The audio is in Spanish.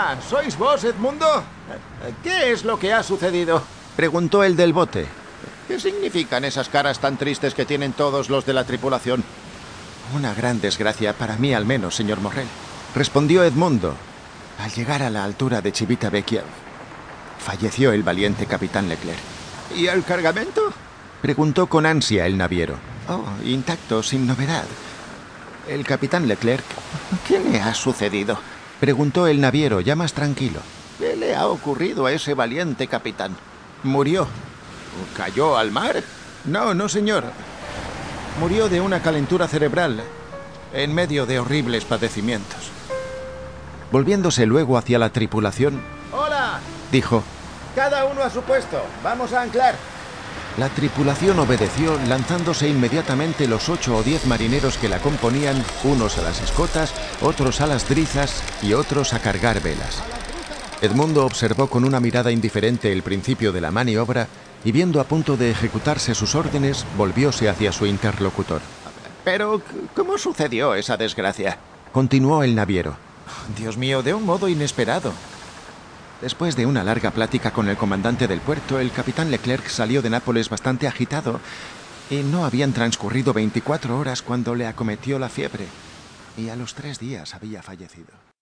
Ah, ¿sois vos, Edmundo? ¿Qué es lo que ha sucedido? Preguntó el del bote. ¿Qué significan esas caras tan tristes que tienen todos los de la tripulación? Una gran desgracia, para mí al menos, señor Morrel. Respondió Edmundo. Al llegar a la altura de Chivita Vecchia, falleció el valiente capitán Leclerc. ¿Y el cargamento? Preguntó con ansia el naviero. Oh, intacto, sin novedad. El capitán Leclerc. ¿Qué le ha sucedido? Preguntó el naviero, ya más tranquilo. ¿Qué le ha ocurrido a ese valiente capitán? Murió. ¿Cayó al mar? No, no, señor. Murió de una calentura cerebral en medio de horribles padecimientos. Volviéndose luego hacia la tripulación, ¡Hola! dijo, Cada uno a su puesto. Vamos a anclar. La tripulación obedeció, lanzándose inmediatamente los ocho o diez marineros que la componían, unos a las escotas, otros a las drizas y otros a cargar velas. Edmundo observó con una mirada indiferente el principio de la maniobra y viendo a punto de ejecutarse sus órdenes, volvióse hacia su interlocutor. Pero, ¿cómo sucedió esa desgracia? Continuó el naviero. Dios mío, de un modo inesperado. Después de una larga plática con el comandante del puerto, el capitán Leclerc salió de Nápoles bastante agitado y no habían transcurrido 24 horas cuando le acometió la fiebre y a los tres días había fallecido.